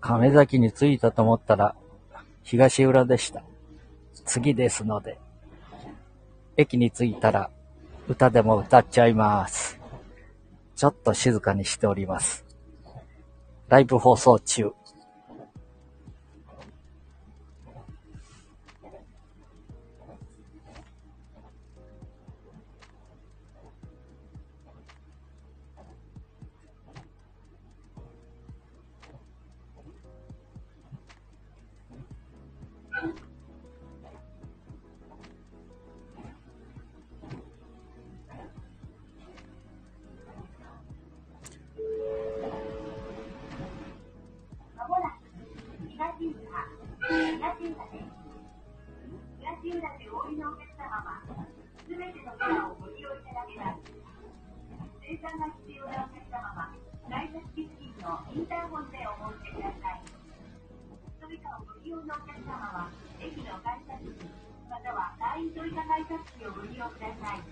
亀崎に着いたと思ったら、東浦でした。次ですので、駅に着いたら、歌でも歌っちゃいます。ちょっと静かにしております。ライブ放送中。精算が必要なお客様は、改札機付近のインターホンでお申し出ください。トイカをご利用のお客様は、駅の改札機、または会員トイカ改札機をご利用ください。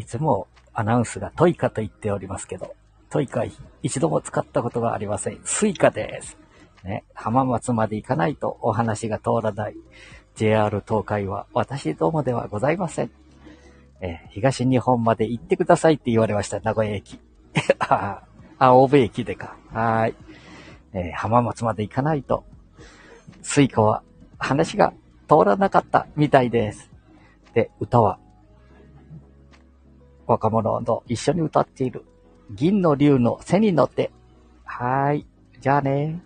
いつもアナウンスがトイカと言っておりますけど、トイカ一度も使ったことがありません。スイカです。ね、浜松まで行かないとお話が通らない JR 東海は私どもではございません。えー東日本まで行ってくださいって言われました、名古屋駅。あ、大府駅でか。はい。えー浜松まで行かないと、スイカは話が通らなかったみたいです。で、歌は若者と一緒に歌っている。銀の竜の背に乗って。はい。じゃあね。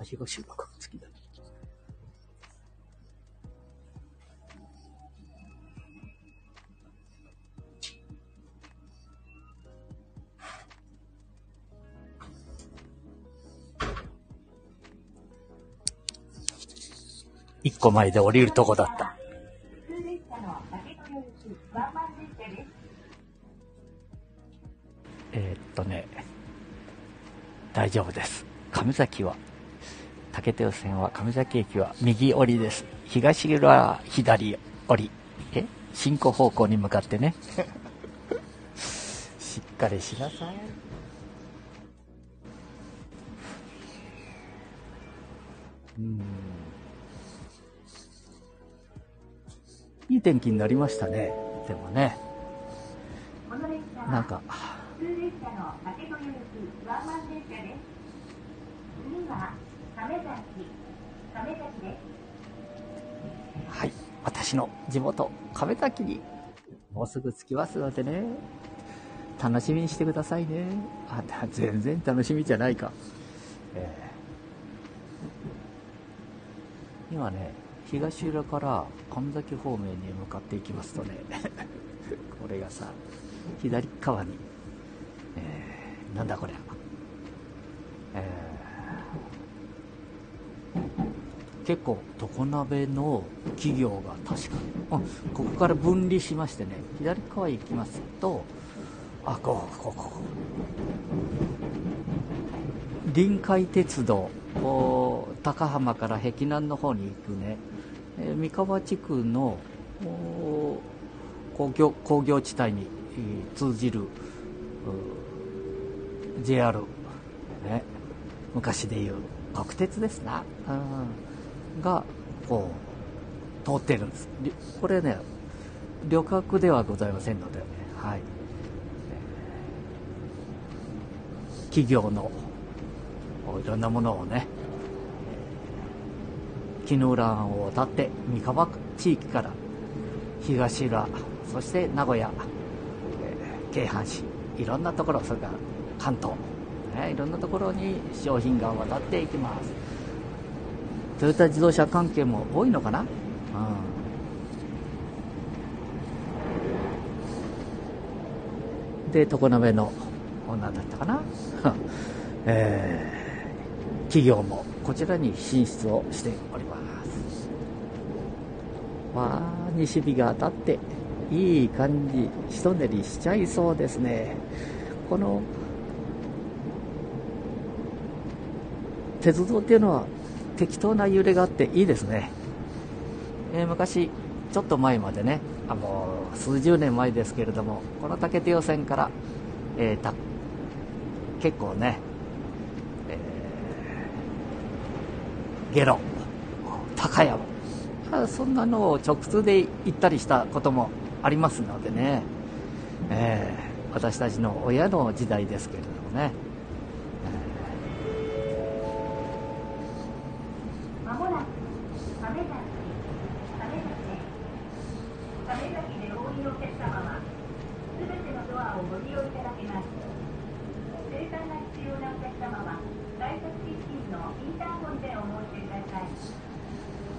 はしご収録好きだ。一個前で降りるとこだった。えーっとね、大丈夫です。亀崎は、竹豊線は亀崎駅は右折りです。東浦は左折り。え？進行方向に向かってね。しっかりしなさい。うん。いい天気になりましたね。でもね、なんか、普通列車の竹豊行きワンマン列車です。次は、はい。私の地元、亀崎に、もうすぐ着きますのでね、楽しみにしてくださいね。あ、全然楽しみじゃないか。えー今ね、東浦から神崎方面に向かっていきますとね、これがさ、左側に、えーなんだこれ。えー結構常鍋の企業が確かここから分離しましてね左側行きますとあこうこうこう臨海鉄道高浜から碧南の方に行くね、えー三河地区の工業工業地帯に通じる JR ね。昔でいう国鉄ですな、うん、がこう。通ってるんです。これね旅客ではございませんのでねはい。企業のいろんなものをね木の浦を渡って三河地域から東浦そして名古屋、えー京阪市いろんなところそれから関東、ね、いろんなところに商品が渡っていきます。トヨタ自動車関係も多いのかな、うん、で常滑の女だったかな、えー企業もこちらに進出をしております。わあ西日が当たっていい感じひと練りしちゃいそうですね。この鉄道っていうのは適当な揺れがあっていいですね。えー、昔、ちょっと前までね、あもう数十年前ですけれども、この竹手予選から、えー、結構ね、えー、ゲロ、高山、そんなのを直通で行ったりしたこともありますのでね、えー、私たちの親の時代ですけれどもね、をご利用いただけます。生産が必要なお客様は外食キッチンのインターホンでお申し出ください。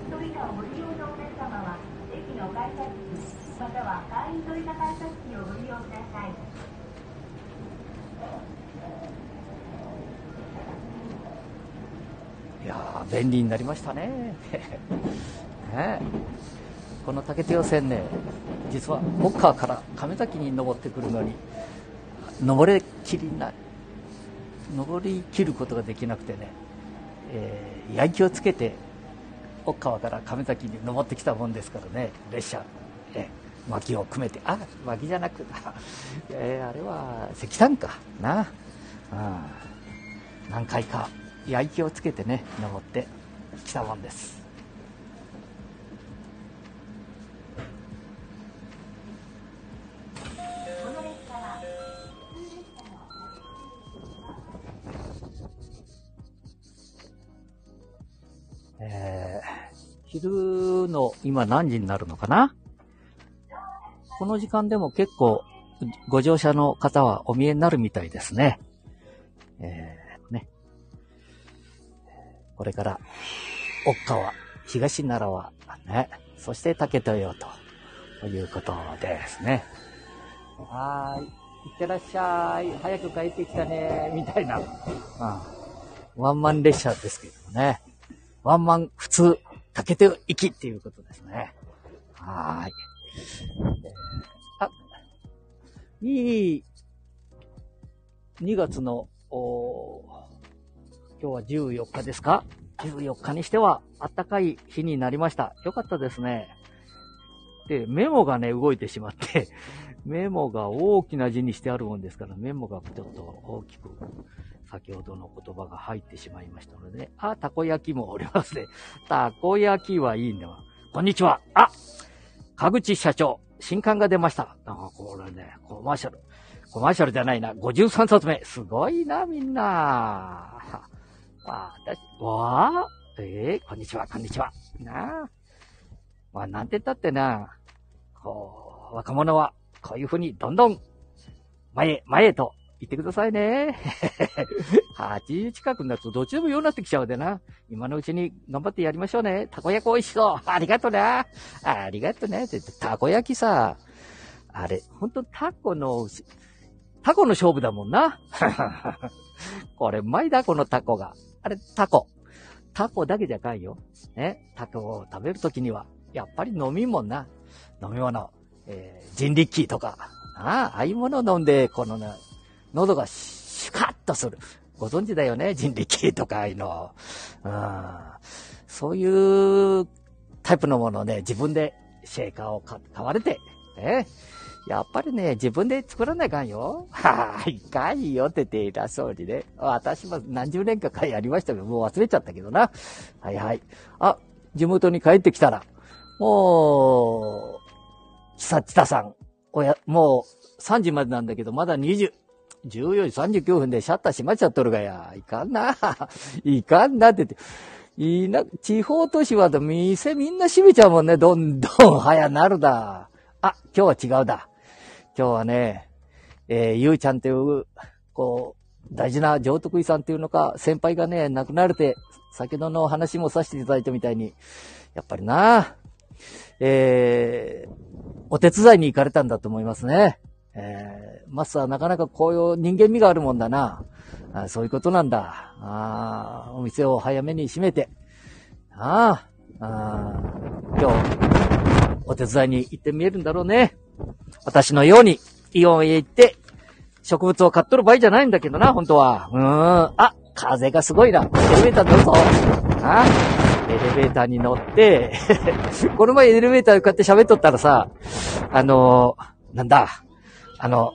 それらをご利用のお客様は駅の改札機または会員取り改札機をご利用ください。いや便利になりましたね。ね。この竹手予選ね実は北川から亀崎に登ってくるのに、登れきりな、登りきることができなくてね、えー、焼きをつけて、北川から亀崎に登ってきたもんですからね、列車、えー、薪を組めて、あ、薪じゃなく、えー、あれは石炭かな、うん、何回か焼きをつけてね登ってきたもんです。昼の今何時になるのかな？この時間でも結構ご乗車の方はお見えになるみたいですね。えーこれから、奥川、東奈良は、ね、そして竹豊ということですね。はーい。いってらっしゃい。早く帰ってきたね。みたいな。うん。ワンマン列車ですけどもね。ワンマン普通、竹豊行きっていうことですね。はーい。あ、いい、2月の、お今日は14日ですか ?14 日にしては暖かい日になりました。よかったですね。で、メモがね、動いてしまって メモが大きな字にしてあるもんですから、メモがちょっと大きく、先ほどの言葉が入ってしまいましたので。あ、たこ焼きもおりますね。たこ焼きはいいんだわ。こんにちは。あ、かぐち社長、新刊が出ました。あ、これね、コマーシャル。コマーシャルじゃないな。53冊目。すごいな、みんな。わ 私、わあえー、こんにちは、こんにちは。なあ。まあ、なんて言ったってな、こう、若者は、こういうふうに、どんどん、前へ、前へと、言ってくださいね。80近くになるとどっちでもようになってきちゃうでな。今のうちに頑張ってやりましょうね。たこ焼き美味しそう。ありがとうな。ありがとうね。たこ焼きさ、あれ、ほんとタコの、タコの勝負だもんな。これうまいだ、このタコが。あれ、タコ。タコだけじゃかんよ。ね。タコを食べるときには、やっぱり飲み物な。飲み物。えー、人力とか。ああ、ああいうものを飲んで、このね、喉がシュカッとする。ご存知だよね人力とかいうの。うん。そういうタイプのものをね、自分でシェーカーを買われて、えやっぱりね、自分で作らないかんよ。は、いかんよってて偉そうにね。私も何十年かかやりましたけど、もう忘れちゃったけどな。はいはい。あ、地元に帰ってきたら、もう、ちさちたさん、おや、もう3時までなんだけど、まだ20、14時39分でシャッター閉まっちゃっとるがや。いかんな。いかんなってて。いな、地方都市は店みんな閉めちゃうもんね。どんどん早なるだ。あ、今日は違うだ。今日はね、えー、ゆうちゃんっていう、こう、大事な上徳医さんっていうのか、先輩がね、亡くなれて、先ほどの話もさせていただいたみたいに、やっぱりな、えー、お手伝いに行かれたんだと思いますね。え、マスはなかなかこういう人間味があるもんだな。あそういうことなんだ。あお店を早めに閉めて。ああ、今日、お手伝いに行ってみえるんだろうね。私のように、イオンへ行って、植物を買っとる場合じゃないんだけどな、本当は。うーん。あ、風がすごいな。エレベーター乗るぞ。あエレベーターに乗って、この前エレベーターでこうやって喋っとったらさ、あのーなんだ、あの、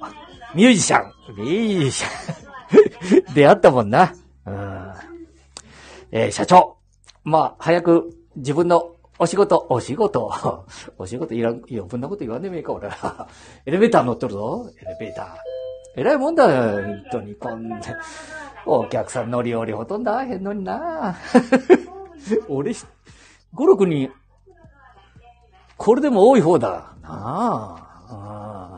ミュージシャン、ミュージシャン、出会ったもんな。うんえー社長、まあ、早く自分のお仕事、お仕事、お仕事いらん、余分なこと言わんでもいいか、俺ら。エレベーター乗っとるぞ、エレベーター。えらいもんだよ、本当に、こんな。お客さん乗り降りほとんど会えへんのにな。俺、5、6人、これでも多い方だ。な。ああ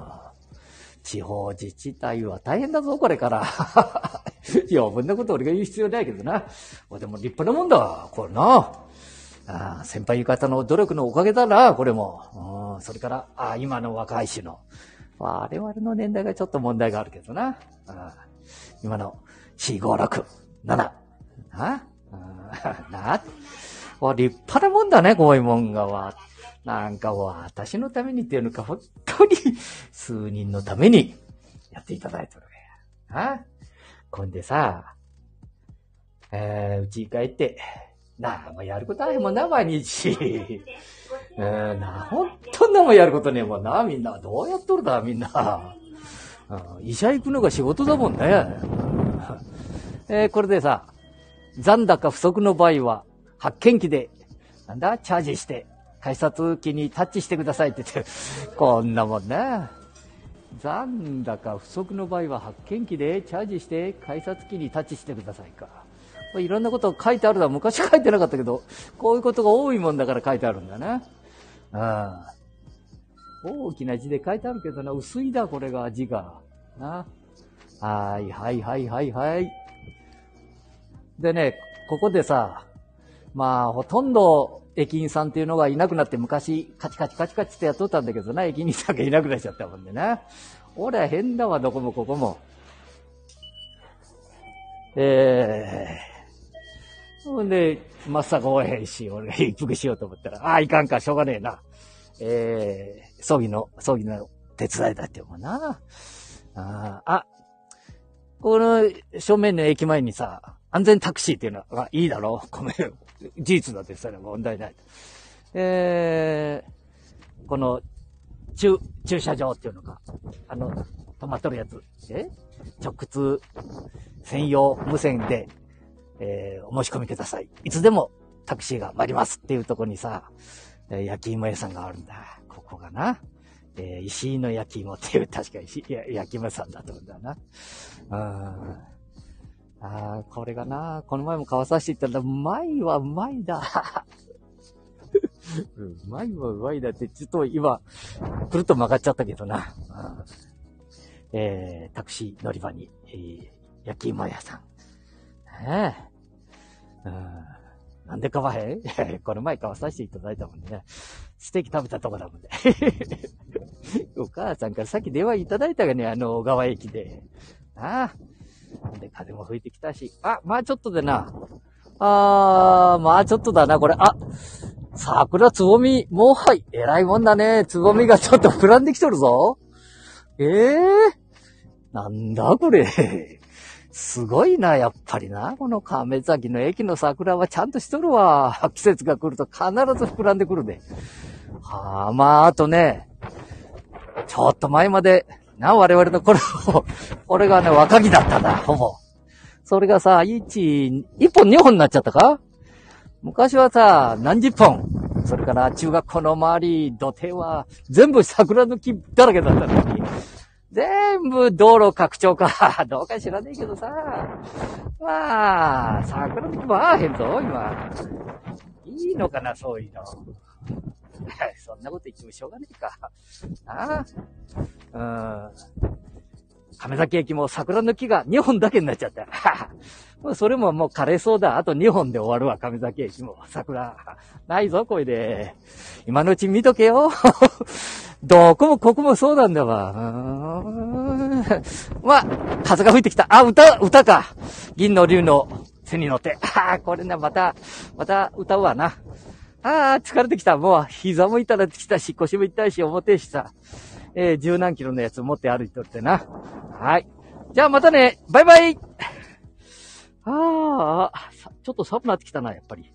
地方自治体は大変だぞ、これから。いや、こんなこと俺が言う必要ないけどな。でも立派なもんだ、これな。あ先輩方の努力のおかげだな、これも。うんそれから、あ今の若い種の。我々の年代がちょっと問題があるけどな。あ今の4、5、6、7。あなあ立派なもんだね、こういうもんがは。なんか私のためにっていうのか、本当に数人のために やっていただいてる。あこんでさ、えー、うち帰って、なんもやることあるもんな、毎日。う ん、な、ほんとんなもんやることねえもんな、みんな。どうやっとるだ、みんな。うん医者行くのが仕事だもんね。えーこれでさ、残高不足の場合は、発見機で、なんだ、チャージして、改札機にタッチしてくださいって言って、こんなもんね。残高不足の場合は発見機でチャージして改札機にタッチしてくださいか。これいろんなこと書いてあるだ。昔書いてなかったけど、こういうことが多いもんだから書いてあるんだね。ああ大きな字で書いてあるけどな、薄いだ、これが字が。な。はい、はい、はい、はい、はい。でね、ここでさ、まあ、ほとんど駅員さんっていうのがいなくなって昔、カチカチカチカチってやっとったんだけどな、駅員さんがいなくなっちゃったもんでな。俺は変だわ、どこもここも。えー。ほんで、まっさかおへんし、俺が一服しようと思ったら、ああ、いかんか、しょうがねえな。えー、葬儀の、葬儀の手伝いだってもんな。ああ、この正面の駅前にさ、安全タクシーっていうのがいいだろうごめん。事実だってそれは問題ない。えー、この、駐、駐車場っていうのか。あの、止まっとるやつ。え？直通、専用、無線で、えー、お申し込みください。いつでもタクシーが参りますっていうとこにさ、え焼き芋屋さんがあるんだ。ここがな。えー石井の焼き芋っていう、確か石焼き芋屋さんだと思うんだな。うん。ああ、これがな、この前も買わさせていったら、うまいはうまいだ。うまいはうまいだって、ちょっと今、くるっと曲がっちゃったけどな。うんえー、タクシー乗り場に、えー、焼き芋屋さん。ねえ。うん。なんで買わへん？この前買わさせていただいたもんね。ステーキ食べたとこだもんね。お母さんからさっき電話いただいたがね、あの、小川駅で。ああ。で、風も吹いてきたし。あ、まあちょっとでな。あー、まあちょっとだな、これ。あ、桜つぼみ、もうはい。偉いもんだね。つぼみがちょっと膨らんできとるぞ。ええなんだこれ。すごいな、やっぱりな。この亀崎の駅の桜はちゃんとしとるわ。季節が来ると必ず膨らんでくるで。はあ、まあ、あとね、ちょっと前まで、な、我々の頃、これがね、若木だったんだ、ほぼ。それがさ、1、1本2本になっちゃったか？昔はさ、何十本？それから中学校の周り、土手は全部桜の木だらけだったのに。全部道路拡張か。どうか知らねえけどさ。まあ、桜の木もああへんぞ、今。いいのかな、そういうの。そんなこと言ってもしょうがねえか。ああ。うん。亀崎駅も桜の木が2本だけになっちゃった。もうそれももう枯れそうだ。あと2本で終わるわ、亀崎駅も。桜。ないぞ、これで。今のうち見とけよ。どこもここもそうなんだわ。うんまあ、風が吹いてきた。あ、歌、歌か。銀の竜の背に乗って。ああ、これね、また、また歌うわな。ああ、疲れてきた。もう膝も痛れてきたし、腰も痛いし、重てえしさ。えー、十何キロのやつ持って歩いとってな。はい。じゃあまたね。バイバイああ、ちょっと寒くなってきたな、やっぱり。